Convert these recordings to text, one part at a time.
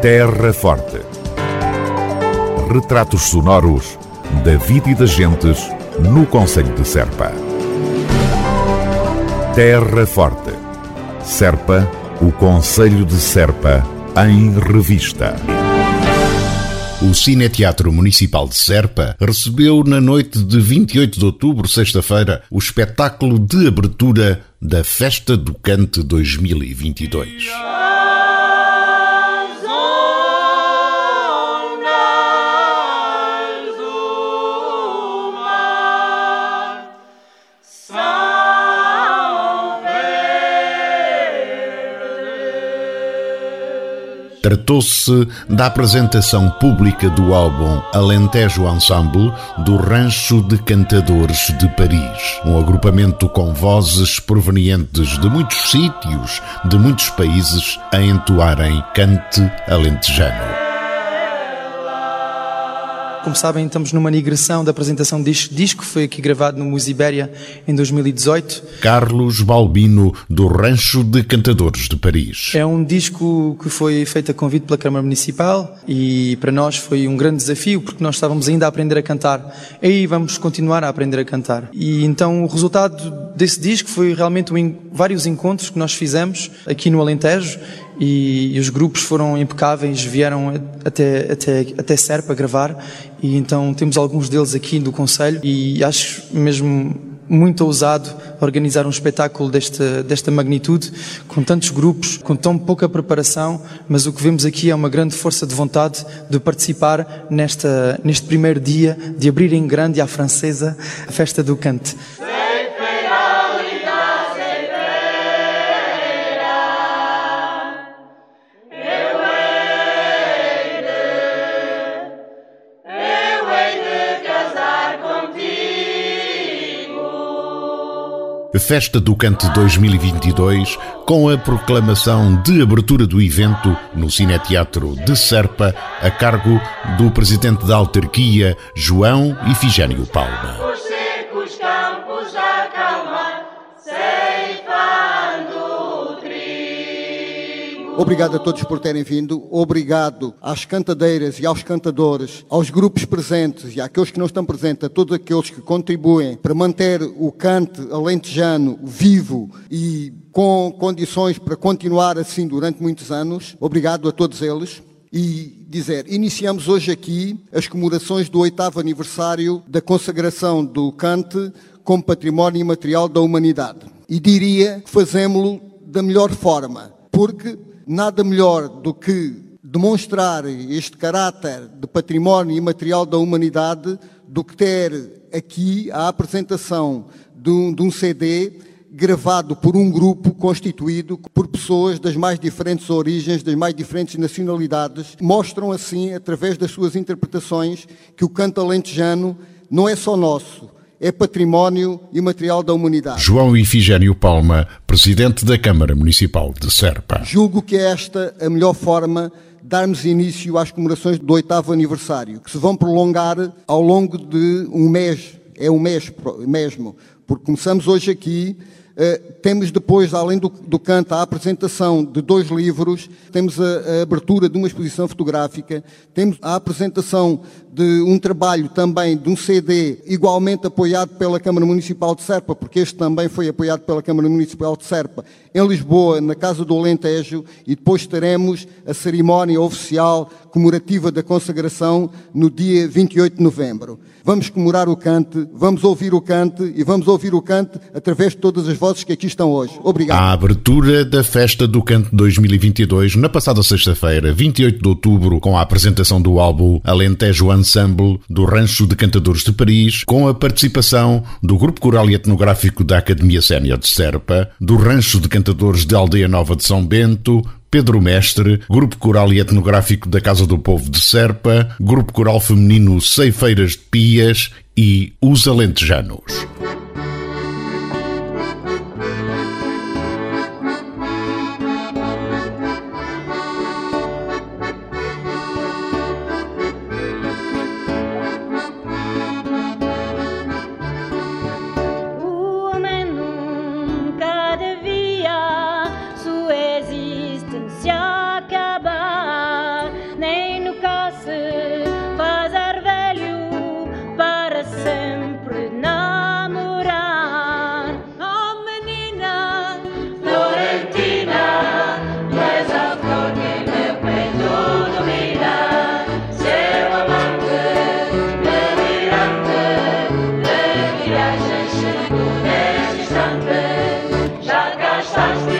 Terra Forte. Retratos sonoros da vida e das gentes no Conselho de Serpa. Terra Forte. Serpa, o Conselho de Serpa, em revista. O Cineteatro Municipal de Serpa recebeu na noite de 28 de outubro, sexta-feira, o espetáculo de abertura da Festa do Cante 2022. Tratou-se da apresentação pública do álbum Alentejo Ensemble do Rancho de Cantadores de Paris, um agrupamento com vozes provenientes de muitos sítios, de muitos países, a entoarem cante alentejano. Como sabem, estamos numa migração da apresentação deste disco, foi aqui gravado no Musibéria em 2018. Carlos Balbino, do Rancho de Cantadores de Paris. É um disco que foi feito a convite pela Câmara Municipal e para nós foi um grande desafio porque nós estávamos ainda a aprender a cantar e vamos continuar a aprender a cantar. E então o resultado desse disco foi realmente vários encontros que nós fizemos aqui no Alentejo e, e, os grupos foram impecáveis, vieram até, até, até Serpa gravar. E então temos alguns deles aqui do Conselho. E acho mesmo muito ousado organizar um espetáculo desta, desta magnitude, com tantos grupos, com tão pouca preparação, mas o que vemos aqui é uma grande força de vontade de participar nesta, neste primeiro dia, de abrir em grande à francesa a festa do cante. Festa do Cante 2022, com a proclamação de abertura do evento no Cineteatro de Serpa, a cargo do presidente da autarquia, João Ifigênio Palma. Obrigado a todos por terem vindo. Obrigado às cantadeiras e aos cantadores, aos grupos presentes e àqueles que não estão presentes, a todos aqueles que contribuem para manter o cante alentejano vivo e com condições para continuar assim durante muitos anos. Obrigado a todos eles e dizer, iniciamos hoje aqui as comemorações do oitavo aniversário da consagração do cante como património imaterial da humanidade. E diria que fazemos-lo da melhor forma, porque nada melhor do que demonstrar este caráter de património imaterial da humanidade do que ter aqui a apresentação de um, de um CD gravado por um grupo constituído por pessoas das mais diferentes origens, das mais diferentes nacionalidades, mostram assim, através das suas interpretações, que o canto alentejano não é só nosso, é património imaterial da humanidade. João Ifigênio Palma, presidente da Câmara Municipal de Serpa. Julgo que é esta a melhor forma de darmos início às comemorações do oitavo aniversário, que se vão prolongar ao longo de um mês, é um mês mesmo, porque começamos hoje aqui temos depois, além do, do canto, a apresentação de dois livros, temos a, a, abertura de uma exposição fotográfica, temos a apresentação de um trabalho também de um CD igualmente apoiado pela Câmara Municipal de Serpa, porque este também foi apoiado pela Câmara Municipal de Serpa, em Lisboa, na Casa do Alentejo, e depois teremos a cerimónia oficial comemorativa da consagração no dia 28 de novembro. Vamos comemorar o cante, vamos ouvir o cante e vamos ouvir o cante através de todas as vozes que aqui estão hoje. Obrigado. A abertura da Festa do Cante 2022, na passada sexta-feira, 28 de outubro, com a apresentação do álbum Alentejo Ensemble do Rancho de Cantadores de Paris, com a participação do Grupo Coral e Etnográfico da Academia Sénior de Serpa, do Rancho de Cantadores de Aldeia Nova de São Bento, Pedro Mestre, Grupo Coral e Etnográfico da Casa do Povo de Serpa, Grupo Coral Feminino Ceifeiras de Pias e Os Alentejanos. such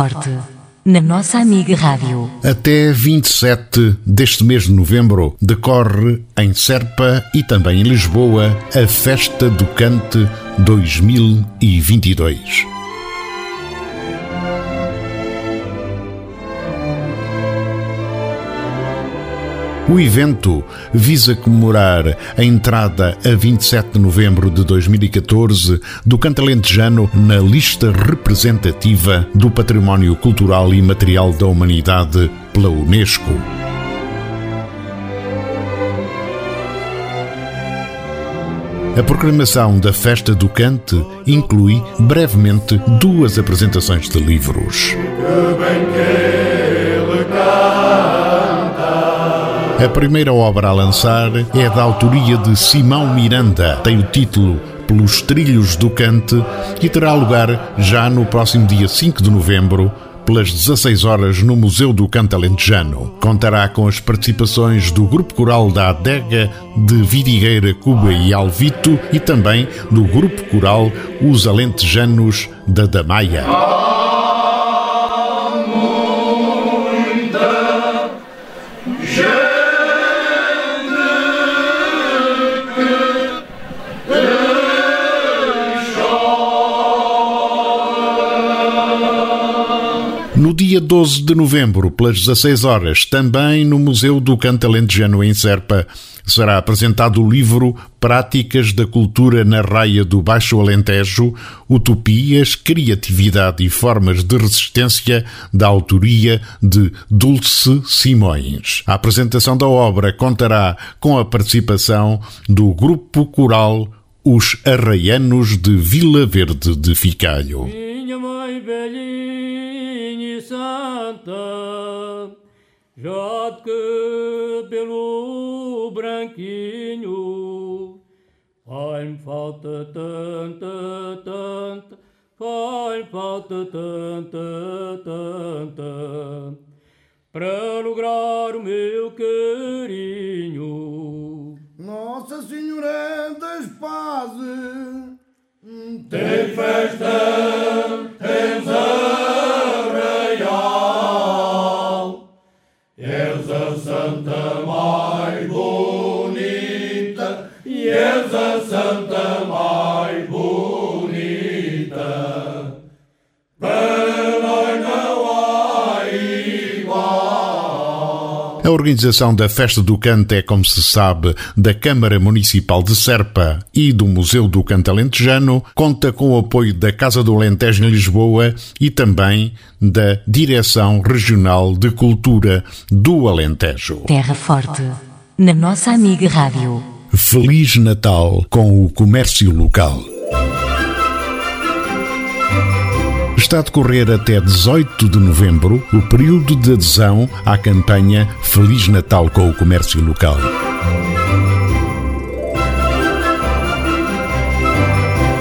Forte, na nossa amiga Rádio. Até 27 deste mês de novembro decorre em Serpa e também em Lisboa a Festa do Cante 2022. O evento visa comemorar a entrada a 27 de novembro de 2014 do canto alentejano na lista representativa do Património Cultural e Material da Humanidade pela Unesco. A programação da Festa do Cante inclui brevemente duas apresentações de livros. A primeira obra a lançar é da autoria de Simão Miranda. Tem o título Pelos Trilhos do Cante e terá lugar já no próximo dia 5 de novembro pelas 16 horas no Museu do Canto Alentejano. Contará com as participações do Grupo Coral da Adega de Vidigueira, Cuba e Alvito e também do Grupo Coral Os Alentejanos da Damaia. No dia 12 de novembro, pelas 16 horas, também no Museu do Canto Alentejano em Serpa, será apresentado o livro Práticas da Cultura na Raia do Baixo Alentejo, Utopias, Criatividade e Formas de Resistência, da autoria de Dulce Simões. A apresentação da obra contará com a participação do grupo coral Os Arraianos de Vila Verde de Ficalho. Minha mãe velhinha e santa, já de cabelo branquinho, faz-me falta tanta, tanta, faz-me falta tanta, tanta, para lograr o meu carinho. Nossa Senhora das Pazes. Tem festa, tens arraial, A organização da Festa do Canto é, como se sabe, da Câmara Municipal de Serpa e do Museu do Canto Alentejano, conta com o apoio da Casa do Alentejo em Lisboa e também da Direção Regional de Cultura do Alentejo. Terra Forte, na nossa amiga Rádio. Feliz Natal com o comércio local. Está a decorrer até 18 de novembro o período de adesão à campanha Feliz Natal com o comércio local.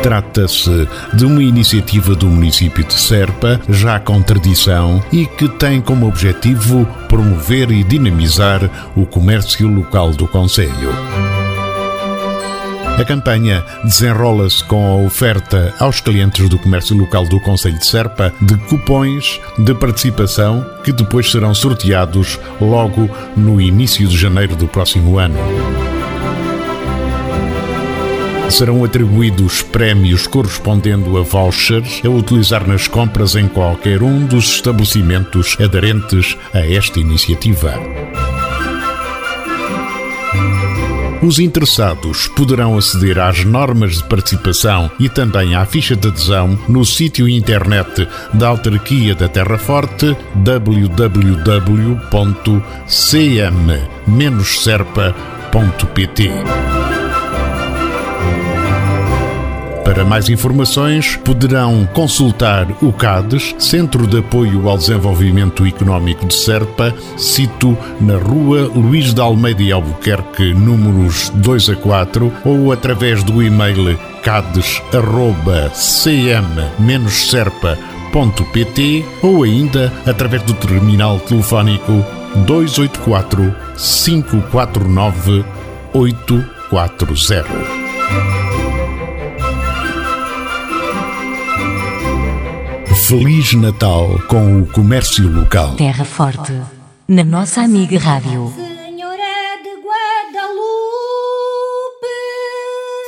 Trata-se de uma iniciativa do município de Serpa, já com tradição, e que tem como objetivo promover e dinamizar o comércio local do Conselho. A campanha desenrola-se com a oferta aos clientes do comércio local do Conselho de Serpa de cupões de participação que depois serão sorteados logo no início de janeiro do próximo ano. Serão atribuídos prémios correspondendo a vouchers a utilizar nas compras em qualquer um dos estabelecimentos aderentes a esta iniciativa. Os interessados poderão aceder às normas de participação e também à ficha de adesão no sítio internet da Autarquia da Terra Forte www.cm-serpa.pt. Para mais informações, poderão consultar o CADES, Centro de Apoio ao Desenvolvimento Económico de Serpa, sito na Rua Luís de Almeida e Albuquerque, números 2 a 4, ou através do e-mail cades.cm-serpa.pt ou ainda através do terminal telefónico 284 549 840. Feliz Natal com o comércio local. Terra Forte, na nossa amiga Rádio.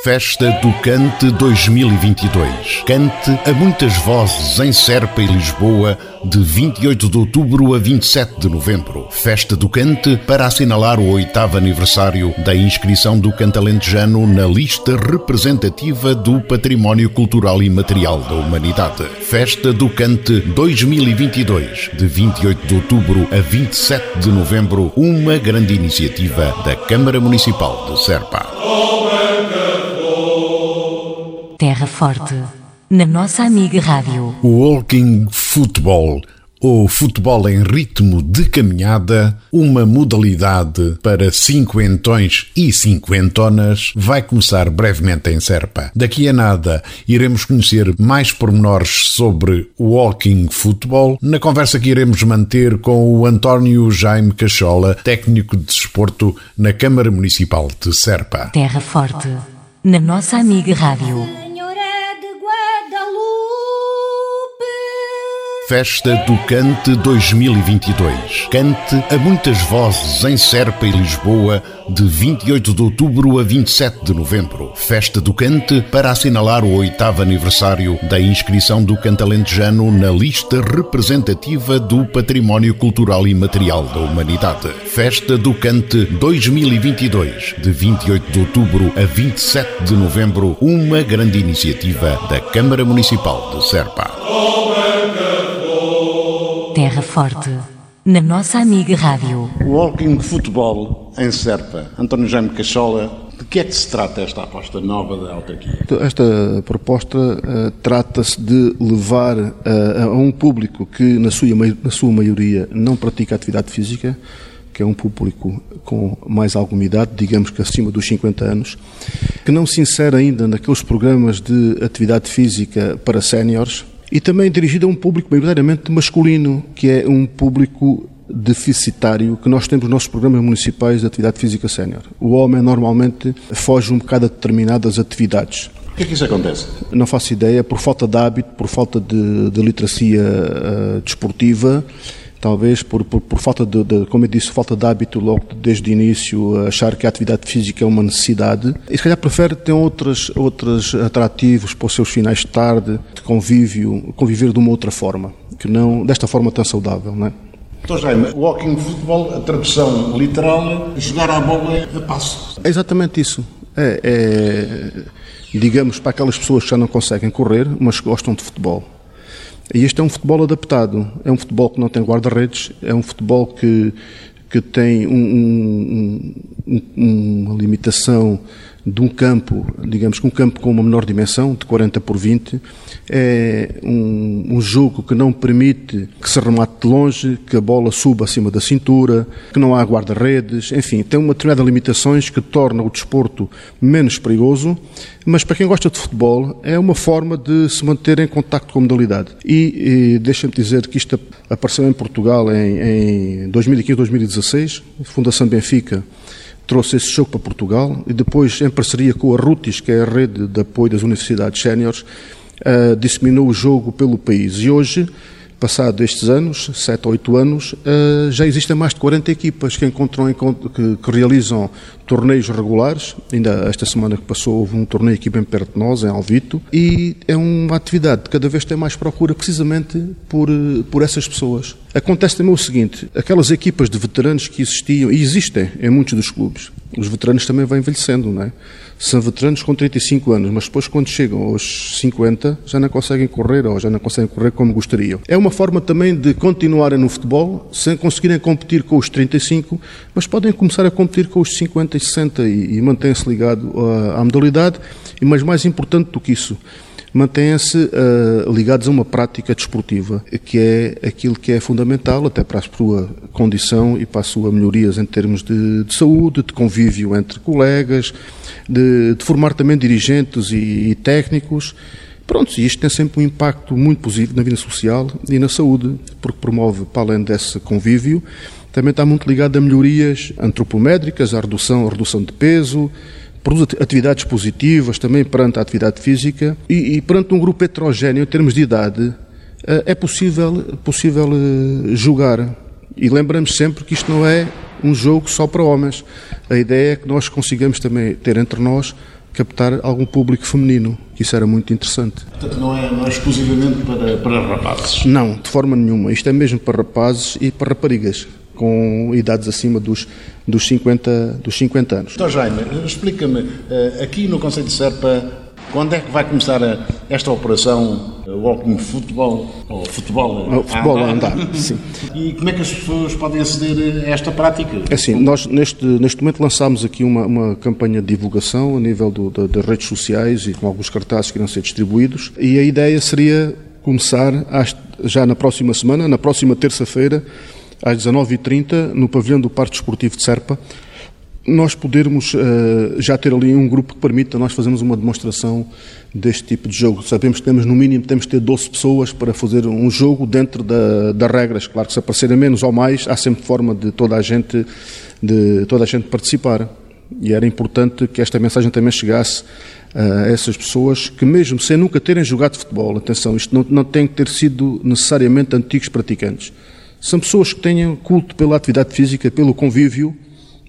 Festa do Cante 2022. Cante a muitas vozes em Serpa e Lisboa, de 28 de outubro a 27 de novembro. Festa do Cante para assinalar o oitavo aniversário da inscrição do cantalentejano na lista representativa do Património Cultural e Material da Humanidade. Festa do Cante 2022, de 28 de outubro a 27 de novembro, uma grande iniciativa da Câmara Municipal de Serpa. Terra Forte, na nossa amiga Rádio. O Walking Football, ou futebol em ritmo de caminhada, uma modalidade para cinquentões e cinquentonas, vai começar brevemente em Serpa. Daqui a nada iremos conhecer mais pormenores sobre Walking Football na conversa que iremos manter com o António Jaime Cachola, técnico de desporto na Câmara Municipal de Serpa. Terra Forte, na nossa amiga Rádio. Festa do Cante 2022. Cante a muitas vozes em Serpa e Lisboa, de 28 de outubro a 27 de novembro. Festa do Cante para assinalar o oitavo aniversário da inscrição do cantalentejano na lista representativa do Património Cultural e Material da Humanidade. Festa do Cante 2022, de 28 de outubro a 27 de novembro, uma grande iniciativa da Câmara Municipal de Serpa. Terra Forte, na nossa amiga Rádio. Walking Futebol em Serpa. António Jaime Cachola, de que é que se trata esta aposta nova da autarquia? Esta proposta eh, trata-se de levar eh, a um público que, na sua, na sua maioria, não pratica atividade física, que é um público com mais alguma idade, digamos que acima dos 50 anos, que não se insere ainda naqueles programas de atividade física para séniores, e também dirigido a um público maioritariamente masculino, que é um público deficitário que nós temos nos nossos programas municipais de atividade física sénior. O homem normalmente foge um bocado a determinadas atividades. Por que é que isso acontece? Não faço ideia, por falta de hábito, por falta de, de literacia eh, desportiva, talvez por, por, por falta de, de, como eu disse, falta de hábito logo desde o início, achar que a atividade física é uma necessidade. E se calhar prefere ter outros, outros atrativos para os seus finais de tarde, de convívio, conviver de uma outra forma, que não desta forma tão saudável, não é? Então, Jaime, walking futebol, a tradução literal, jogar a bola a passo. É exatamente isso. É, é, digamos, para aquelas pessoas que já não conseguem correr, mas gostam de futebol. E este é um futebol adaptado. É um futebol que não tem guarda-redes, é um futebol que, que tem um, um, um, uma limitação de um campo, digamos que um campo com uma menor dimensão, de 40 por 20, é um, um, jogo que não permite que se remate de longe, que a bola suba acima da cintura, que não há guarda-redes, enfim, tem uma determinada limitações que torna o desporto menos perigoso, mas para quem gosta de futebol é uma forma de se manter em contacto com a modalidade. E, e deixa-me dizer que isto apareceu em Portugal em, em 2015-2016, Fundação Benfica trouxe esse jogo para Portugal e depois, em parceria com a RUTIS, que é a rede de apoio das universidades séniores, uh, disseminou o jogo pelo país. E hoje, passado estes anos, 7 ou 8 anos, uh, já existem mais de 40 equipas que encontram, que, que, realizam torneios regulares. Ainda esta semana que passou houve um torneio aqui bem perto de nós, em Alvito, e é uma atividade que cada vez tem mais procura precisamente por, por essas pessoas. Acontece também o seguinte, aquelas equipas de veteranos que existiam, e existem em muitos dos clubes, os veteranos também vão envelhecendo, não é? São veteranos com 35 anos, mas depois quando chegam aos 50 já não conseguem correr ou já não conseguem correr como gostariam. É uma forma também de continuarem no futebol sem conseguirem competir com os 35, mas podem começar a competir com os 50 e 60 e, e mantêm-se ligados à, à modalidade, e mas mais importante do que isso, mantêm-se uh, ligados a uma prática desportiva, que é aquilo que é fundamental até para a sua condição e para a sua melhorias em termos de, de saúde, de convívio entre colegas, de, de formar também dirigentes e, e técnicos. Pronto, e isto tem sempre um impacto muito positivo na vida social e na saúde, porque promove, para além desse convívio, também está muito ligado a melhorias antropométricas, à redução, redução de peso, produz atividades positivas também perante a atividade física e, e perante um grupo heterogéneo em termos de idade, é possível, possível jogar. E lembramos sempre que isto não é um jogo só para homens. A ideia é que nós consigamos também ter entre nós captar algum público feminino, que isso era muito interessante. Portanto, não é, não é exclusivamente para, para rapazes? Não, de forma nenhuma. Isto é mesmo para rapazes e para raparigas, com idades acima dos, dos, 50, dos 50 anos. Então, Jaime, explica-me, eh, aqui no Conselho de Serpa, quando é que vai começar a, esta operação Walking Futebol, ou futebol, o futebol a andar? andar sim. E como é que as pessoas podem aceder a esta prática? É assim, nós neste, neste momento lançámos aqui uma, uma campanha de divulgação a nível do, da, das redes sociais e com alguns cartazes que irão ser distribuídos e a ideia seria começar às, já na próxima semana, na próxima terça-feira, às 19h30, no pavilhão do Parque Desportivo de Serpa, nós podermos uh, já ter ali um grupo que permita nós fazermos uma demonstração deste tipo de jogo. Sabemos que temos, no mínimo, temos que ter 12 pessoas para fazer um jogo dentro da, das regras. Claro que se aparecerem menos ou mais, há sempre forma de toda a gente, de toda a gente participar. E era importante que esta mensagem também chegasse a essas pessoas que, mesmo sem nunca terem jogado futebol, atenção, isto não, não tem que ter sido necessariamente antigos praticantes. São pessoas que tenham culto pela atividade física, pelo convívio,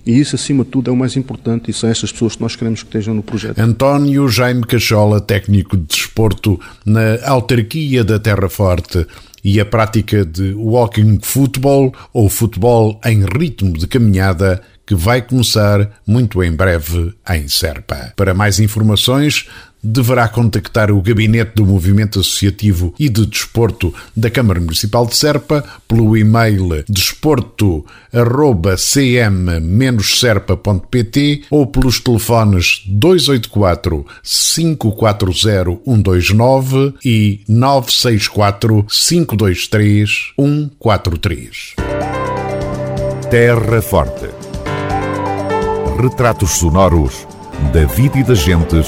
e isso, acima de tudo, é o mais importante e são essas pessoas que nós queremos que estejam no projeto. António Jaime Cachola, técnico de desporto na autarquia da Terra Forte e a prática de walking football ou futebol em ritmo de caminhada que vai começar muito em breve em Serpa. Para mais informações, deverá contactar o Gabinete do Movimento Associativo e de Desporto da Câmara Municipal de Serpa pelo e-mail desporto.cm-serpa.pt ou pelos telefones 284 540 129 e 964 523 143. Terra Forte. Retratos sonoros da vida e das gentes